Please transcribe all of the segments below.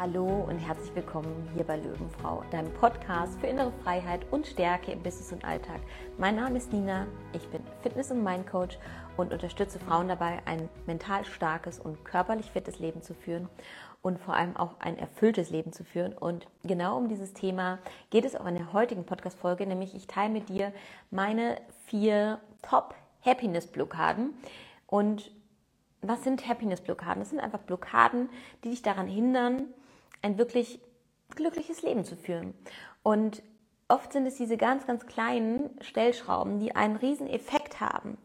Hallo und herzlich willkommen hier bei Löwenfrau, deinem Podcast für innere Freiheit und Stärke im Business und Alltag. Mein Name ist Nina, ich bin Fitness- und Mindcoach und unterstütze Frauen dabei, ein mental starkes und körperlich fittes Leben zu führen und vor allem auch ein erfülltes Leben zu führen. Und genau um dieses Thema geht es auch in der heutigen Podcast-Folge, nämlich ich teile mit dir meine vier Top-Happiness-Blockaden und was sind Happiness-Blockaden? Das sind einfach Blockaden, die dich daran hindern, ein wirklich glückliches Leben zu führen. Und oft sind es diese ganz, ganz kleinen Stellschrauben, die einen riesen Effekt haben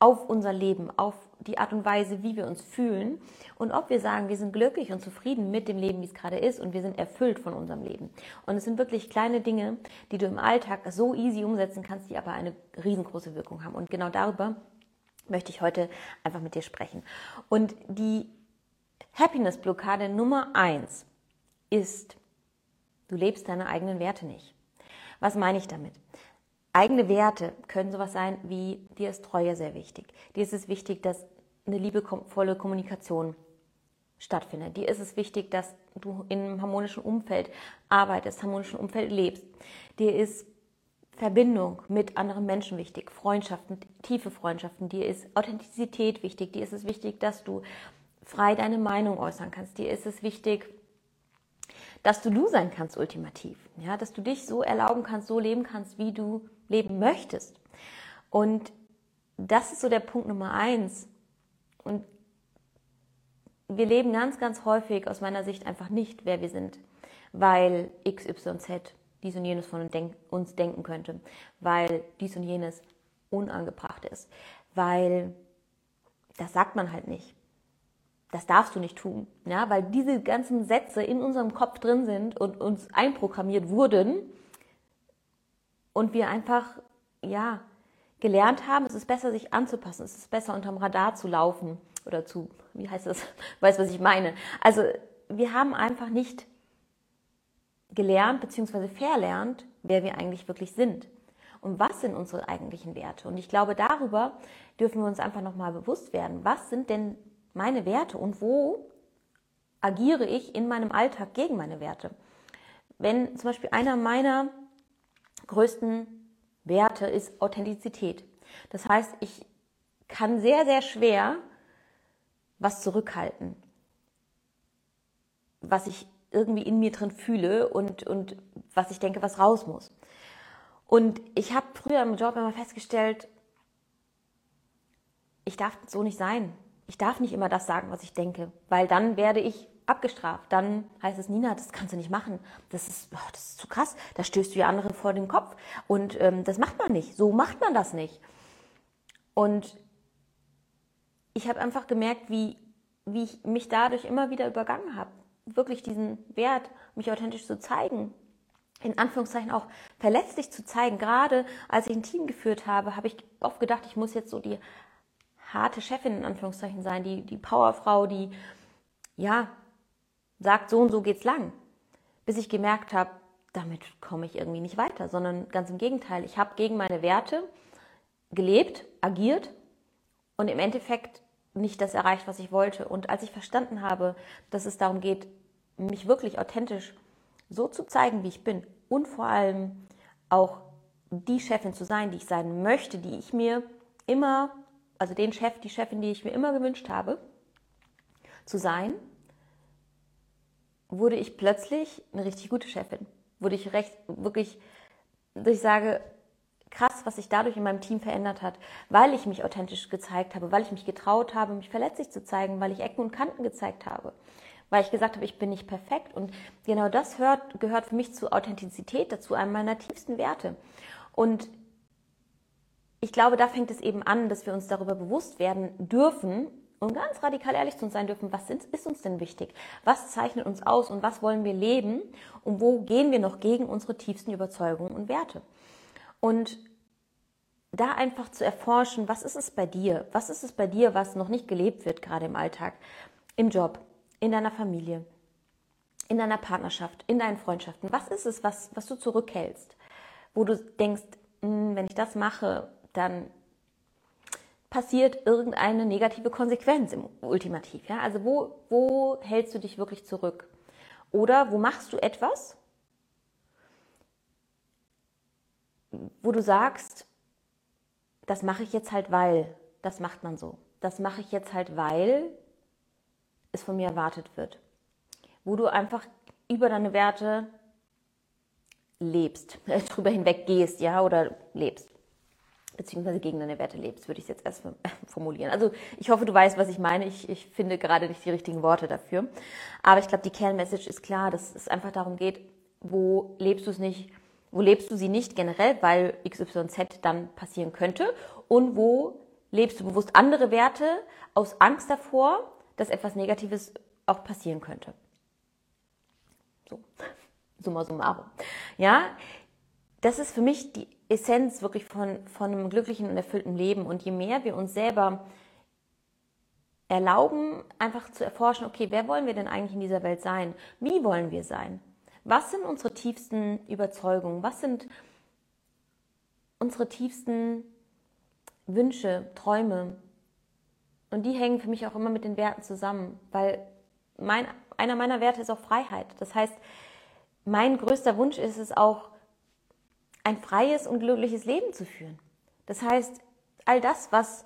auf unser Leben, auf die Art und Weise, wie wir uns fühlen und ob wir sagen, wir sind glücklich und zufrieden mit dem Leben, wie es gerade ist und wir sind erfüllt von unserem Leben. Und es sind wirklich kleine Dinge, die du im Alltag so easy umsetzen kannst, die aber eine riesengroße Wirkung haben. Und genau darüber möchte ich heute einfach mit dir sprechen. Und die Happiness-Blockade Nummer eins ist, du lebst deine eigenen Werte nicht. Was meine ich damit? Eigene Werte können sowas sein wie, dir ist Treue sehr wichtig. Dir ist es wichtig, dass eine liebevolle Kommunikation stattfindet. Dir ist es wichtig, dass du in einem harmonischen Umfeld arbeitest, harmonischen Umfeld lebst. Dir ist Verbindung mit anderen Menschen wichtig, Freundschaften, tiefe Freundschaften. Dir ist Authentizität wichtig. Dir ist es wichtig, dass du frei deine Meinung äußern kannst. Dir ist es wichtig, dass du du sein kannst ultimativ, ja, dass du dich so erlauben kannst, so leben kannst, wie du leben möchtest. Und das ist so der Punkt Nummer eins. Und wir leben ganz, ganz häufig aus meiner Sicht einfach nicht, wer wir sind, weil X, Y, Z dies und jenes von uns denken könnte, weil dies und jenes unangebracht ist, weil das sagt man halt nicht das darfst du nicht tun, ja, weil diese ganzen Sätze in unserem Kopf drin sind und uns einprogrammiert wurden und wir einfach, ja, gelernt haben, es ist besser, sich anzupassen, es ist besser, unterm Radar zu laufen oder zu, wie heißt das, weißt, was ich meine. Also, wir haben einfach nicht gelernt bzw. verlernt, wer wir eigentlich wirklich sind und was sind unsere eigentlichen Werte. Und ich glaube, darüber dürfen wir uns einfach nochmal bewusst werden. Was sind denn meine Werte und wo agiere ich in meinem Alltag gegen meine Werte. Wenn zum Beispiel einer meiner größten Werte ist Authentizität. Das heißt, ich kann sehr, sehr schwer was zurückhalten, was ich irgendwie in mir drin fühle und, und was ich denke, was raus muss. Und ich habe früher im Job immer festgestellt, ich darf so nicht sein ich darf nicht immer das sagen, was ich denke, weil dann werde ich abgestraft. Dann heißt es, Nina, das kannst du nicht machen. Das ist, oh, das ist zu krass. Da stößt du ja andere vor den Kopf. Und ähm, das macht man nicht. So macht man das nicht. Und ich habe einfach gemerkt, wie, wie ich mich dadurch immer wieder übergangen habe. Wirklich diesen Wert, mich authentisch zu zeigen. In Anführungszeichen auch verletzlich zu zeigen. Gerade als ich ein Team geführt habe, habe ich oft gedacht, ich muss jetzt so die harte Chefin in Anführungszeichen sein, die, die Powerfrau, die, ja, sagt, so und so geht's lang. Bis ich gemerkt habe, damit komme ich irgendwie nicht weiter, sondern ganz im Gegenteil. Ich habe gegen meine Werte gelebt, agiert und im Endeffekt nicht das erreicht, was ich wollte. Und als ich verstanden habe, dass es darum geht, mich wirklich authentisch so zu zeigen, wie ich bin und vor allem auch die Chefin zu sein, die ich sein möchte, die ich mir immer also den Chef, die Chefin, die ich mir immer gewünscht habe, zu sein, wurde ich plötzlich eine richtig gute Chefin. Wurde ich recht, wirklich, dass ich sage, krass, was sich dadurch in meinem Team verändert hat, weil ich mich authentisch gezeigt habe, weil ich mich getraut habe, mich verletzlich zu zeigen, weil ich Ecken und Kanten gezeigt habe, weil ich gesagt habe, ich bin nicht perfekt. Und genau das hört, gehört für mich zu Authentizität dazu, einem meiner tiefsten Werte. Und ich glaube, da fängt es eben an, dass wir uns darüber bewusst werden dürfen und ganz radikal ehrlich zu uns sein dürfen, was ist uns denn wichtig? Was zeichnet uns aus und was wollen wir leben? Und wo gehen wir noch gegen unsere tiefsten Überzeugungen und Werte? Und da einfach zu erforschen, was ist es bei dir? Was ist es bei dir, was noch nicht gelebt wird, gerade im Alltag, im Job, in deiner Familie, in deiner Partnerschaft, in deinen Freundschaften? Was ist es, was, was du zurückhältst? Wo du denkst, hm, wenn ich das mache, dann passiert irgendeine negative Konsequenz im Ultimativ. Ja? Also wo, wo hältst du dich wirklich zurück? Oder wo machst du etwas, wo du sagst, das mache ich jetzt halt, weil, das macht man so. Das mache ich jetzt halt, weil es von mir erwartet wird. Wo du einfach über deine Werte lebst, drüber hinweg gehst, ja, oder lebst. Beziehungsweise gegen deine Werte lebst, würde ich es jetzt erst formulieren. Also ich hoffe, du weißt, was ich meine. Ich, ich finde gerade nicht die richtigen Worte dafür. Aber ich glaube, die Kernmessage ist klar, dass es einfach darum geht, wo lebst du es nicht, wo lebst du sie nicht generell, weil XYZ dann passieren könnte und wo lebst du bewusst andere Werte aus Angst davor, dass etwas Negatives auch passieren könnte. So, summa summarum. Ja, das ist für mich die Essenz wirklich von, von einem glücklichen und erfüllten Leben. Und je mehr wir uns selber erlauben, einfach zu erforschen, okay, wer wollen wir denn eigentlich in dieser Welt sein? Wie wollen wir sein? Was sind unsere tiefsten Überzeugungen? Was sind unsere tiefsten Wünsche, Träume? Und die hängen für mich auch immer mit den Werten zusammen, weil mein, einer meiner Werte ist auch Freiheit. Das heißt, mein größter Wunsch ist es auch, ein freies und glückliches Leben zu führen. Das heißt, all das, was,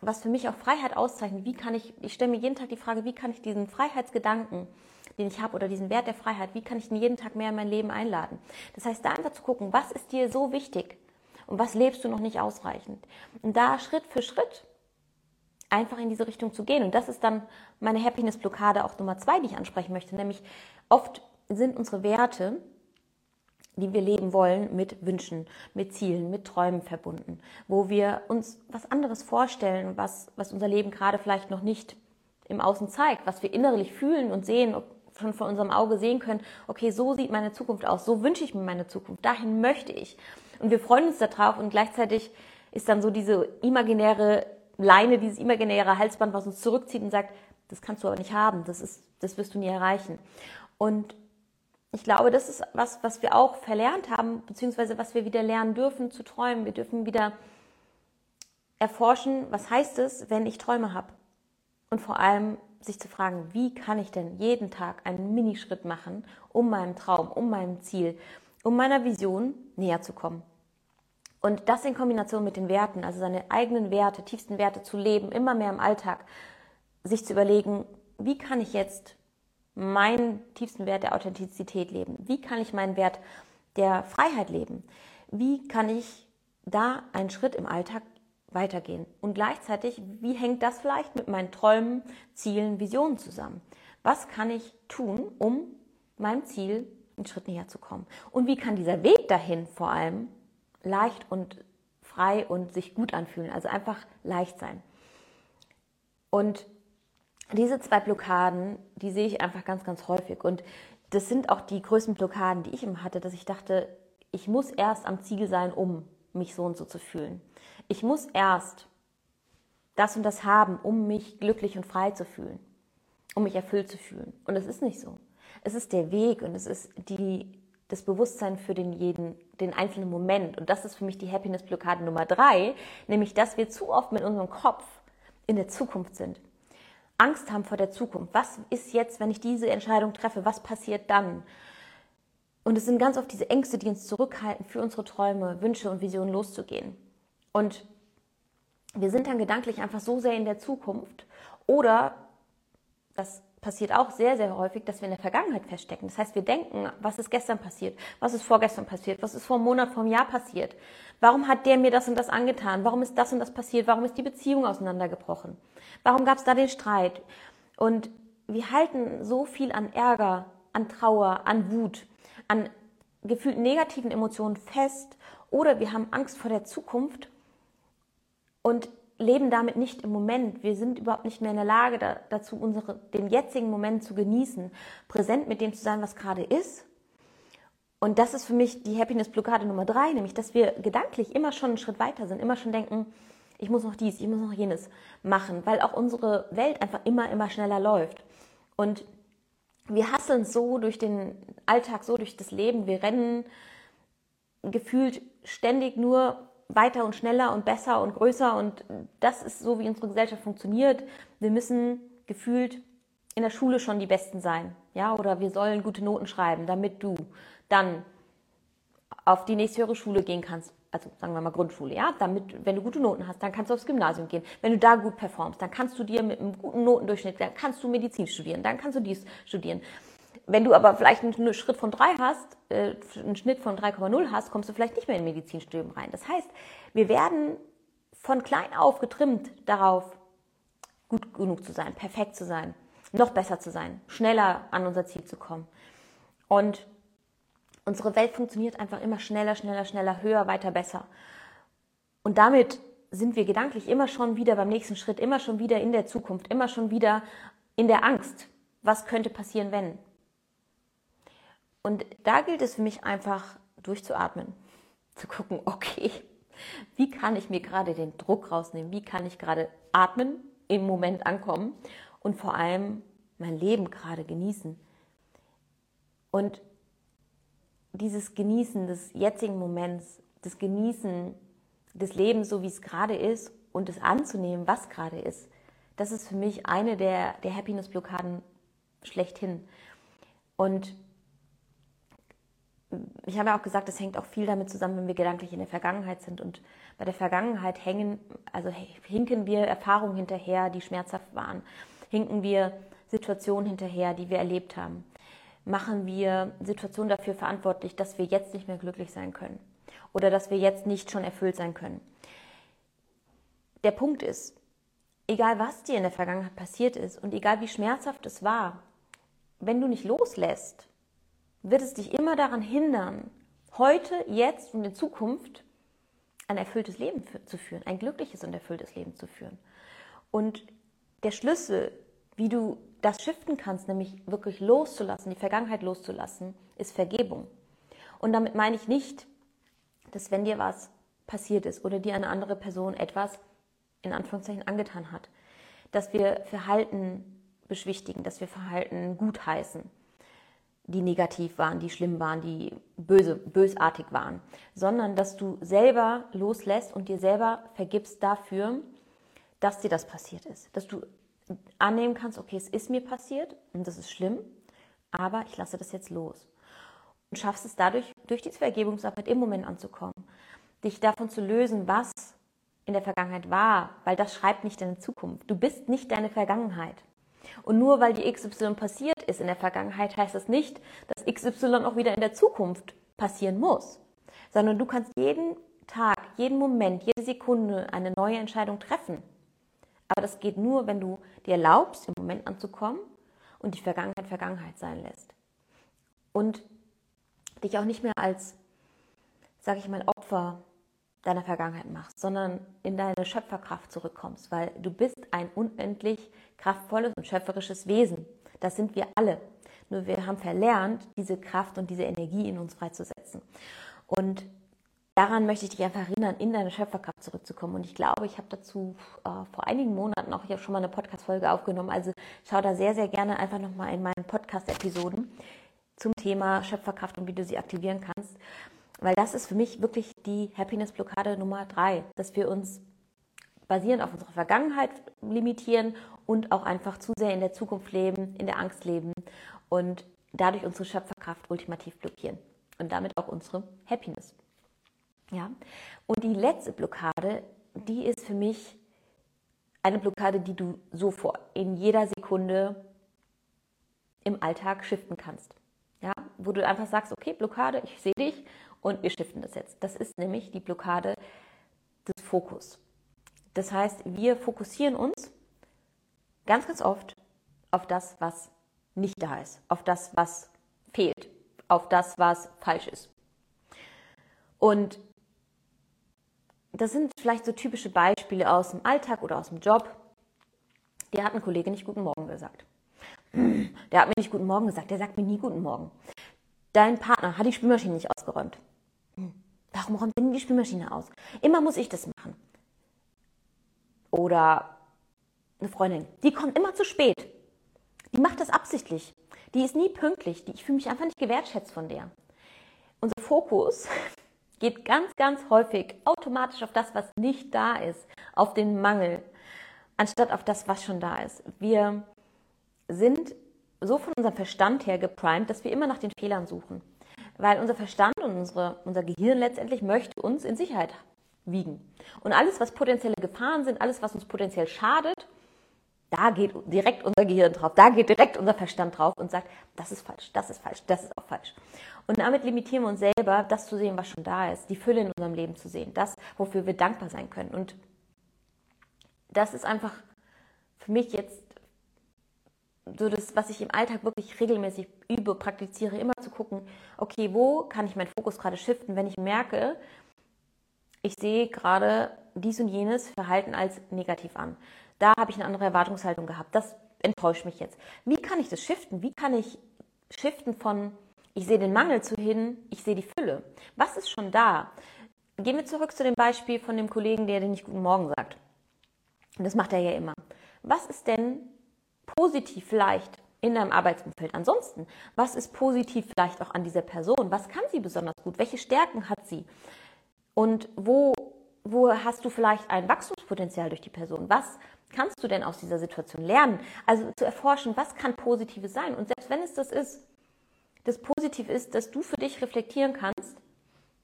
was für mich auch Freiheit auszeichnet, wie kann ich, ich stelle mir jeden Tag die Frage, wie kann ich diesen Freiheitsgedanken, den ich habe, oder diesen Wert der Freiheit, wie kann ich ihn jeden Tag mehr in mein Leben einladen? Das heißt, da einfach zu gucken, was ist dir so wichtig und was lebst du noch nicht ausreichend? Und da Schritt für Schritt einfach in diese Richtung zu gehen. Und das ist dann meine Happiness-Blockade auch Nummer zwei, die ich ansprechen möchte, nämlich oft sind unsere Werte die wir leben wollen, mit Wünschen, mit Zielen, mit Träumen verbunden, wo wir uns was anderes vorstellen, was, was unser Leben gerade vielleicht noch nicht im Außen zeigt, was wir innerlich fühlen und sehen, schon von unserem Auge sehen können, okay, so sieht meine Zukunft aus, so wünsche ich mir meine Zukunft, dahin möchte ich. Und wir freuen uns darauf und gleichzeitig ist dann so diese imaginäre Leine, dieses imaginäre Halsband, was uns zurückzieht und sagt, das kannst du aber nicht haben, das ist, das wirst du nie erreichen. Und ich glaube, das ist was, was wir auch verlernt haben, beziehungsweise was wir wieder lernen dürfen zu träumen. Wir dürfen wieder erforschen, was heißt es, wenn ich Träume habe. Und vor allem sich zu fragen, wie kann ich denn jeden Tag einen Minischritt machen, um meinem Traum, um meinem Ziel, um meiner Vision näher zu kommen. Und das in Kombination mit den Werten, also seine eigenen Werte, tiefsten Werte zu leben, immer mehr im Alltag, sich zu überlegen, wie kann ich jetzt meinen tiefsten Wert der Authentizität leben? Wie kann ich meinen Wert der Freiheit leben? Wie kann ich da einen Schritt im Alltag weitergehen? Und gleichzeitig, wie hängt das vielleicht mit meinen Träumen, Zielen, Visionen zusammen? Was kann ich tun, um meinem Ziel einen Schritt näher zu kommen? Und wie kann dieser Weg dahin vor allem leicht und frei und sich gut anfühlen? Also einfach leicht sein. Und diese zwei Blockaden, die sehe ich einfach ganz, ganz häufig. Und das sind auch die größten Blockaden, die ich immer hatte, dass ich dachte, ich muss erst am Ziel sein, um mich so und so zu fühlen. Ich muss erst das und das haben, um mich glücklich und frei zu fühlen, um mich erfüllt zu fühlen. Und es ist nicht so. Es ist der Weg und es ist die, das Bewusstsein für den jeden, den einzelnen Moment. Und das ist für mich die Happiness-Blockade Nummer drei, nämlich, dass wir zu oft mit unserem Kopf in der Zukunft sind. Angst haben vor der Zukunft. Was ist jetzt, wenn ich diese Entscheidung treffe? Was passiert dann? Und es sind ganz oft diese Ängste, die uns zurückhalten, für unsere Träume, Wünsche und Visionen loszugehen. Und wir sind dann gedanklich einfach so sehr in der Zukunft oder das passiert auch sehr, sehr häufig, dass wir in der Vergangenheit feststecken. Das heißt, wir denken, was ist gestern passiert, was ist vorgestern passiert, was ist vor einem Monat, vor einem Jahr passiert. Warum hat der mir das und das angetan? Warum ist das und das passiert? Warum ist die Beziehung auseinandergebrochen? Warum gab es da den Streit? Und wir halten so viel an Ärger, an Trauer, an Wut, an gefühlt negativen Emotionen fest oder wir haben Angst vor der Zukunft und leben damit nicht im Moment. Wir sind überhaupt nicht mehr in der Lage da, dazu, unsere, den jetzigen Moment zu genießen, präsent mit dem zu sein, was gerade ist. Und das ist für mich die Happiness-Blockade Nummer drei, nämlich, dass wir gedanklich immer schon einen Schritt weiter sind, immer schon denken, ich muss noch dies, ich muss noch jenes machen, weil auch unsere Welt einfach immer, immer schneller läuft. Und wir hasseln so durch den Alltag, so durch das Leben, wir rennen gefühlt ständig nur weiter und schneller und besser und größer und das ist so, wie unsere Gesellschaft funktioniert. Wir müssen gefühlt in der Schule schon die Besten sein, ja, oder wir sollen gute Noten schreiben, damit du dann auf die nächste höhere Schule gehen kannst, also sagen wir mal Grundschule, ja, damit, wenn du gute Noten hast, dann kannst du aufs Gymnasium gehen. Wenn du da gut performst, dann kannst du dir mit einem guten Notendurchschnitt, dann kannst du Medizin studieren, dann kannst du dies studieren. Wenn du aber vielleicht einen Schritt von drei hast, äh, einen Schnitt von 3,0 hast, kommst du vielleicht nicht mehr in Medizinstudium rein. Das heißt, wir werden von klein auf getrimmt darauf, gut genug zu sein, perfekt zu sein, noch besser zu sein, schneller an unser Ziel zu kommen. Und unsere Welt funktioniert einfach immer schneller, schneller, schneller, höher, weiter, besser. Und damit sind wir gedanklich immer schon wieder beim nächsten Schritt, immer schon wieder in der Zukunft, immer schon wieder in der Angst. Was könnte passieren, wenn? Und da gilt es für mich einfach durchzuatmen, zu gucken, okay, wie kann ich mir gerade den Druck rausnehmen? Wie kann ich gerade atmen, im Moment ankommen und vor allem mein Leben gerade genießen? Und dieses Genießen des jetzigen Moments, das Genießen des Lebens, so wie es gerade ist und es anzunehmen, was gerade ist, das ist für mich eine der, der Happiness-Blockaden schlechthin. Und ich habe ja auch gesagt, das hängt auch viel damit zusammen, wenn wir gedanklich in der Vergangenheit sind. Und bei der Vergangenheit hängen, also hinken wir Erfahrungen hinterher, die schmerzhaft waren. Hinken wir Situationen hinterher, die wir erlebt haben. Machen wir Situationen dafür verantwortlich, dass wir jetzt nicht mehr glücklich sein können. Oder dass wir jetzt nicht schon erfüllt sein können. Der Punkt ist, egal was dir in der Vergangenheit passiert ist und egal wie schmerzhaft es war, wenn du nicht loslässt, wird es dich immer daran hindern, heute, jetzt und in Zukunft ein erfülltes Leben zu führen, ein glückliches und erfülltes Leben zu führen. Und der Schlüssel, wie du das shiften kannst, nämlich wirklich loszulassen, die Vergangenheit loszulassen, ist Vergebung. Und damit meine ich nicht, dass wenn dir was passiert ist oder dir eine andere Person etwas in Anführungszeichen angetan hat, dass wir Verhalten beschwichtigen, dass wir Verhalten gutheißen, die negativ waren, die schlimm waren, die böse, bösartig waren, sondern dass du selber loslässt und dir selber vergibst dafür, dass dir das passiert ist. Dass du annehmen kannst, okay, es ist mir passiert und das ist schlimm, aber ich lasse das jetzt los. Und schaffst es dadurch, durch diese Vergebungsarbeit im Moment anzukommen, dich davon zu lösen, was in der Vergangenheit war, weil das schreibt nicht deine Zukunft. Du bist nicht deine Vergangenheit. Und nur weil die XY passiert ist in der Vergangenheit, heißt das nicht, dass XY auch wieder in der Zukunft passieren muss. Sondern du kannst jeden Tag, jeden Moment, jede Sekunde eine neue Entscheidung treffen. Aber das geht nur, wenn du dir erlaubst, im Moment anzukommen und die Vergangenheit Vergangenheit sein lässt. Und dich auch nicht mehr als, sage ich mal, Opfer deiner Vergangenheit machst, sondern in deine Schöpferkraft zurückkommst, weil du bist ein unendlich kraftvolles und schöpferisches Wesen. Das sind wir alle. Nur wir haben verlernt, diese Kraft und diese Energie in uns freizusetzen. Und daran möchte ich dich einfach erinnern, in deine Schöpferkraft zurückzukommen. Und ich glaube, ich habe dazu äh, vor einigen Monaten auch hier schon mal eine Podcast-Folge aufgenommen. Also schau da sehr, sehr gerne einfach nochmal in meinen Podcast-Episoden zum Thema Schöpferkraft und wie du sie aktivieren kannst. Weil das ist für mich wirklich die Happiness-Blockade Nummer drei, dass wir uns basierend auf unserer Vergangenheit limitieren und auch einfach zu sehr in der Zukunft leben, in der Angst leben und dadurch unsere Schöpferkraft ultimativ blockieren und damit auch unsere Happiness. Ja? Und die letzte Blockade, die ist für mich eine Blockade, die du sofort in jeder Sekunde im Alltag shiften kannst. Ja? Wo du einfach sagst, okay, Blockade, ich sehe dich und wir shiften das jetzt. Das ist nämlich die Blockade des Fokus. Das heißt, wir fokussieren uns ganz, ganz oft auf das, was nicht da ist, auf das, was fehlt, auf das, was falsch ist. Und das sind vielleicht so typische Beispiele aus dem Alltag oder aus dem Job. Der hat ein Kollege nicht Guten Morgen gesagt. Der hat mir nicht Guten Morgen gesagt, der sagt mir nie Guten Morgen. Dein Partner hat die Spülmaschine nicht ausgeräumt. Warum räumt denn die Spülmaschine aus? Immer muss ich das machen. Oder eine Freundin, die kommt immer zu spät. Die macht das absichtlich. Die ist nie pünktlich. ich fühle mich einfach nicht gewertschätzt von der. Unser Fokus geht ganz, ganz häufig automatisch auf das, was nicht da ist, auf den Mangel, anstatt auf das, was schon da ist. Wir sind so von unserem Verstand her geprimed, dass wir immer nach den Fehlern suchen. Weil unser Verstand und unsere, unser Gehirn letztendlich möchte uns in Sicherheit wiegen. Und alles, was potenzielle Gefahren sind, alles, was uns potenziell schadet, da geht direkt unser Gehirn drauf, da geht direkt unser Verstand drauf und sagt, das ist falsch, das ist falsch, das ist auch falsch. Und damit limitieren wir uns selber, das zu sehen, was schon da ist, die Fülle in unserem Leben zu sehen, das, wofür wir dankbar sein können. Und das ist einfach für mich jetzt so das, was ich im Alltag wirklich regelmäßig übe, praktiziere, immer zu gucken, okay, wo kann ich meinen Fokus gerade shiften, wenn ich merke, ich sehe gerade dies und jenes Verhalten als negativ an. Da habe ich eine andere Erwartungshaltung gehabt. Das enttäuscht mich jetzt. Wie kann ich das shiften? Wie kann ich shiften von ich sehe den Mangel zu hin, ich sehe die Fülle? Was ist schon da? Gehen wir zurück zu dem Beispiel von dem Kollegen, der dir nicht Guten Morgen sagt. Das macht er ja immer. Was ist denn positiv vielleicht in deinem Arbeitsumfeld ansonsten? Was ist positiv vielleicht auch an dieser Person? Was kann sie besonders gut? Welche Stärken hat sie? Und wo, wo hast du vielleicht ein Wachstumspotenzial durch die Person? Was kannst du denn aus dieser Situation lernen? Also zu erforschen, was kann Positives sein? Und selbst wenn es das ist, das Positiv ist, dass du für dich reflektieren kannst,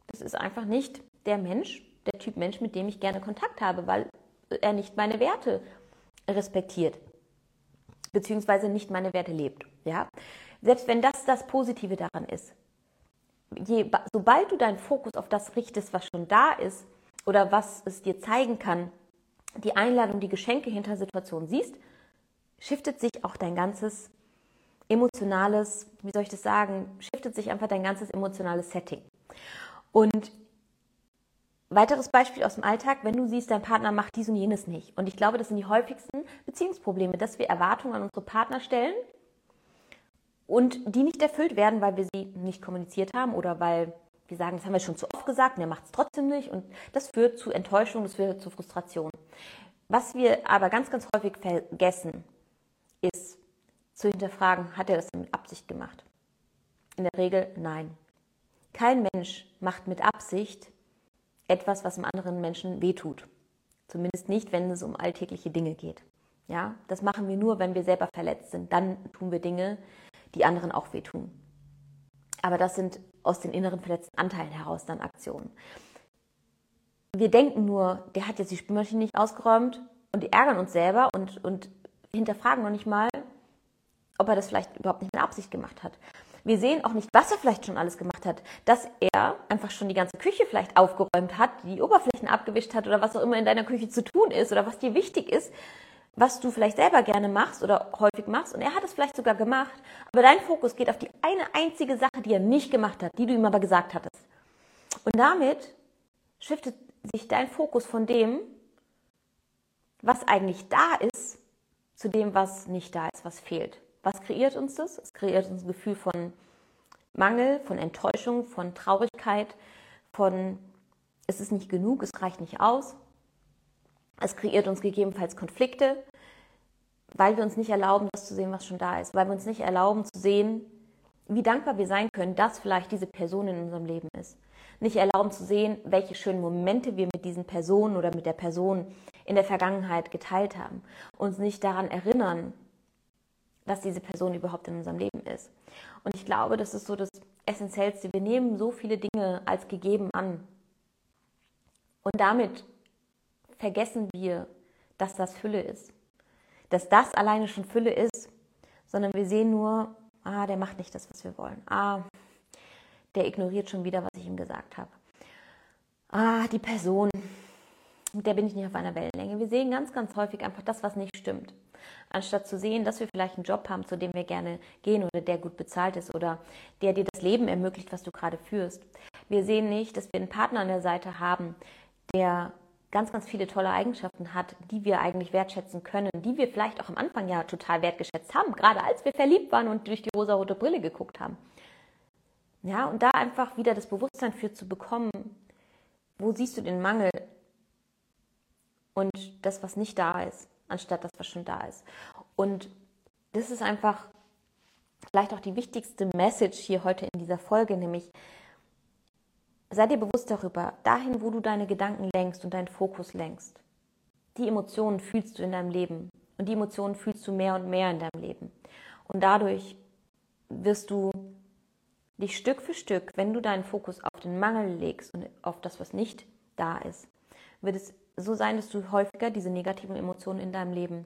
das ist einfach nicht der Mensch, der Typ Mensch, mit dem ich gerne Kontakt habe, weil er nicht meine Werte respektiert, beziehungsweise nicht meine Werte lebt. Ja? Selbst wenn das das Positive daran ist, je, sobald du deinen Fokus auf das richtest, was schon da ist oder was es dir zeigen kann, die Einladung, die Geschenke hinter Situationen siehst, shiftet sich auch dein ganzes emotionales, wie soll ich das sagen, shiftet sich einfach dein ganzes emotionales Setting. Und weiteres Beispiel aus dem Alltag, wenn du siehst, dein Partner macht dies und jenes nicht. Und ich glaube, das sind die häufigsten Beziehungsprobleme, dass wir Erwartungen an unsere Partner stellen und die nicht erfüllt werden, weil wir sie nicht kommuniziert haben oder weil wir sagen, das haben wir schon zu oft gesagt und er macht es trotzdem nicht und das führt zu Enttäuschung, das führt zu Frustration. Was wir aber ganz, ganz häufig vergessen, ist zu hinterfragen, hat er das mit Absicht gemacht? In der Regel nein. Kein Mensch macht mit Absicht etwas, was einem anderen Menschen wehtut. Zumindest nicht, wenn es um alltägliche Dinge geht. Ja, das machen wir nur, wenn wir selber verletzt sind. Dann tun wir Dinge, die anderen auch wehtun. Aber das sind aus den inneren verletzten Anteilen heraus dann Aktionen. Wir denken nur, der hat jetzt die Spülmaschine nicht ausgeräumt und die ärgern uns selber und, und hinterfragen noch nicht mal, ob er das vielleicht überhaupt nicht mit Absicht gemacht hat. Wir sehen auch nicht, was er vielleicht schon alles gemacht hat. Dass er einfach schon die ganze Küche vielleicht aufgeräumt hat, die Oberflächen abgewischt hat oder was auch immer in deiner Küche zu tun ist oder was dir wichtig ist, was du vielleicht selber gerne machst oder häufig machst. Und er hat es vielleicht sogar gemacht. Aber dein Fokus geht auf die eine einzige Sache, die er nicht gemacht hat, die du ihm aber gesagt hattest. Und damit shiftet sich dein Fokus von dem, was eigentlich da ist, zu dem, was nicht da ist, was fehlt. Was kreiert uns das? Es kreiert uns ein Gefühl von Mangel, von Enttäuschung, von Traurigkeit, von es ist nicht genug, es reicht nicht aus. Es kreiert uns gegebenenfalls Konflikte, weil wir uns nicht erlauben, das zu sehen, was schon da ist, weil wir uns nicht erlauben zu sehen, wie dankbar wir sein können, dass vielleicht diese Person in unserem Leben ist. Nicht erlauben zu sehen, welche schönen Momente wir mit diesen Personen oder mit der Person in der Vergangenheit geteilt haben. Uns nicht daran erinnern, dass diese Person überhaupt in unserem Leben ist. Und ich glaube, das ist so das Essentiellste. Wir nehmen so viele Dinge als gegeben an. Und damit vergessen wir, dass das Fülle ist. Dass das alleine schon Fülle ist, sondern wir sehen nur, ah, der macht nicht das, was wir wollen. Ah, der ignoriert schon wieder, was ich ihm gesagt habe. Ah, die Person, mit der bin ich nicht auf einer Wellenlänge. Wir sehen ganz, ganz häufig einfach das, was nicht stimmt. Anstatt zu sehen, dass wir vielleicht einen Job haben, zu dem wir gerne gehen oder der gut bezahlt ist oder der dir das Leben ermöglicht, was du gerade führst. Wir sehen nicht, dass wir einen Partner an der Seite haben, der ganz, ganz viele tolle Eigenschaften hat, die wir eigentlich wertschätzen können, die wir vielleicht auch am Anfang ja total wertgeschätzt haben, gerade als wir verliebt waren und durch die rosarote Brille geguckt haben. Ja, und da einfach wieder das Bewusstsein für zu bekommen, wo siehst du den Mangel und das, was nicht da ist, anstatt das, was schon da ist. Und das ist einfach vielleicht auch die wichtigste Message hier heute in dieser Folge, nämlich Sei dir bewusst darüber, dahin, wo du deine Gedanken lenkst und deinen Fokus lenkst. Die Emotionen fühlst du in deinem Leben Und die Emotionen fühlst du mehr und mehr in deinem Leben. Und dadurch wirst du dich Stück für Stück, wenn du deinen Fokus auf den Mangel legst und auf das, was nicht da ist, wird es so sein, dass du häufiger diese negativen Emotionen in deinem Leben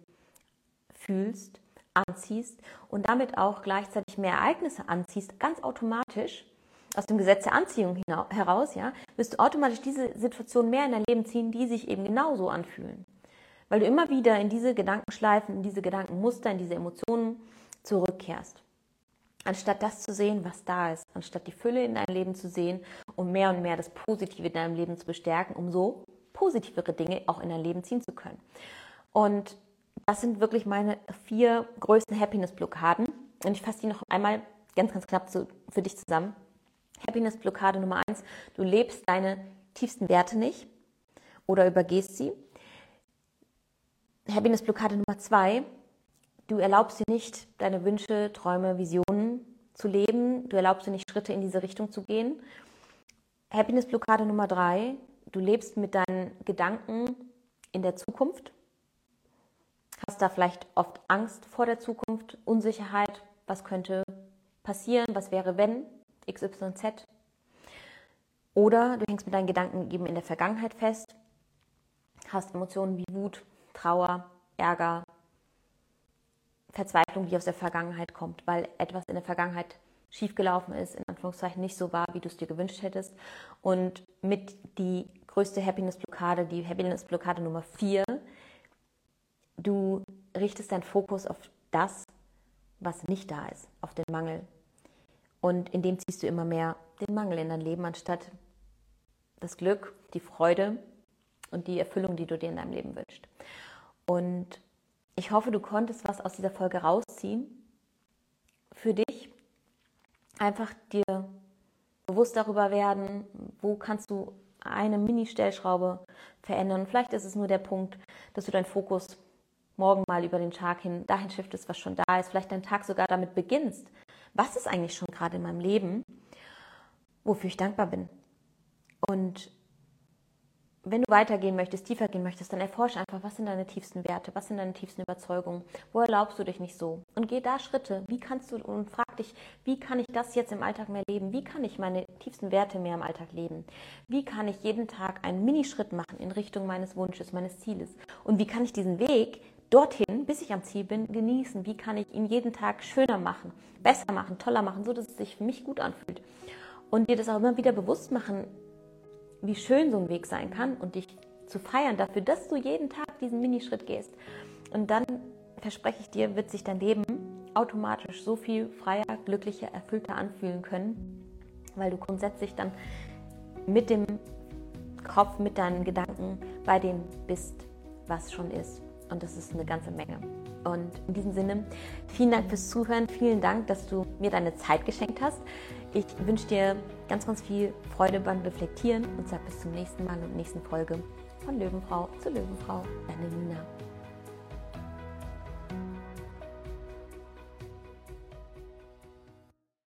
fühlst, anziehst und damit auch gleichzeitig mehr Ereignisse anziehst, ganz automatisch aus dem Gesetz der Anziehung heraus, ja, wirst du automatisch diese Situation mehr in dein Leben ziehen, die sich eben genauso anfühlen. Weil du immer wieder in diese Gedankenschleifen, in diese Gedankenmuster, in diese Emotionen zurückkehrst. Anstatt das zu sehen, was da ist, anstatt die Fülle in deinem Leben zu sehen und mehr und mehr das Positive in deinem Leben zu bestärken, um so positivere Dinge auch in dein Leben ziehen zu können. Und das sind wirklich meine vier größten Happiness-Blockaden. Und ich fasse die noch einmal ganz, ganz knapp zu, für dich zusammen. Happiness-Blockade Nummer eins, du lebst deine tiefsten Werte nicht oder übergehst sie. Happiness-Blockade Nummer zwei, du erlaubst dir nicht, deine Wünsche, Träume, Visionen zu leben. Du erlaubst dir nicht, Schritte in diese Richtung zu gehen. Happiness-Blockade Nummer drei, du lebst mit deinen Gedanken in der Zukunft. Hast da vielleicht oft Angst vor der Zukunft, Unsicherheit, was könnte passieren, was wäre, wenn. XYZ. Oder du hängst mit deinen Gedanken eben in der Vergangenheit fest, hast Emotionen wie Wut, Trauer, Ärger, Verzweiflung, die aus der Vergangenheit kommt, weil etwas in der Vergangenheit schiefgelaufen ist, in Anführungszeichen nicht so war, wie du es dir gewünscht hättest. Und mit die größte Happiness-Blockade, die Happiness-Blockade Nummer vier, du richtest deinen Fokus auf das, was nicht da ist, auf den Mangel, und in dem ziehst du immer mehr den Mangel in dein Leben, anstatt das Glück, die Freude und die Erfüllung, die du dir in deinem Leben wünschst. Und ich hoffe, du konntest was aus dieser Folge rausziehen für dich. Einfach dir bewusst darüber werden, wo kannst du eine Mini-Stellschraube verändern. Vielleicht ist es nur der Punkt, dass du deinen Fokus morgen mal über den Tag hin dahin shiftest, was schon da ist. Vielleicht deinen Tag sogar damit beginnst, was ist eigentlich schon gerade in meinem Leben, wofür ich dankbar bin. Und wenn du weitergehen möchtest, tiefer gehen möchtest, dann erforsche einfach, was sind deine tiefsten Werte, was sind deine tiefsten Überzeugungen, wo erlaubst du dich nicht so? Und geh da Schritte. Wie kannst du und frag dich, wie kann ich das jetzt im Alltag mehr leben? Wie kann ich meine tiefsten Werte mehr im Alltag leben? Wie kann ich jeden Tag einen Minischritt machen in Richtung meines Wunsches, meines Zieles? Und wie kann ich diesen Weg dorthin, bis ich am Ziel bin, genießen? Wie kann ich ihn jeden Tag schöner machen, besser machen, toller machen, so dass es sich für mich gut anfühlt? Und dir das auch immer wieder bewusst machen, wie schön so ein Weg sein kann und dich zu feiern dafür, dass du jeden Tag diesen Minischritt gehst. Und dann verspreche ich dir, wird sich dein Leben automatisch so viel freier, glücklicher, erfüllter anfühlen können, weil du grundsätzlich dann mit dem Kopf, mit deinen Gedanken bei dem bist, was schon ist. Und das ist eine ganze Menge. Und in diesem Sinne, vielen Dank fürs Zuhören. Vielen Dank, dass du mir deine Zeit geschenkt hast. Ich wünsche dir ganz, ganz viel Freude beim Reflektieren und sage bis zum nächsten Mal und nächsten Folge von Löwenfrau zu Löwenfrau. Deine Nina.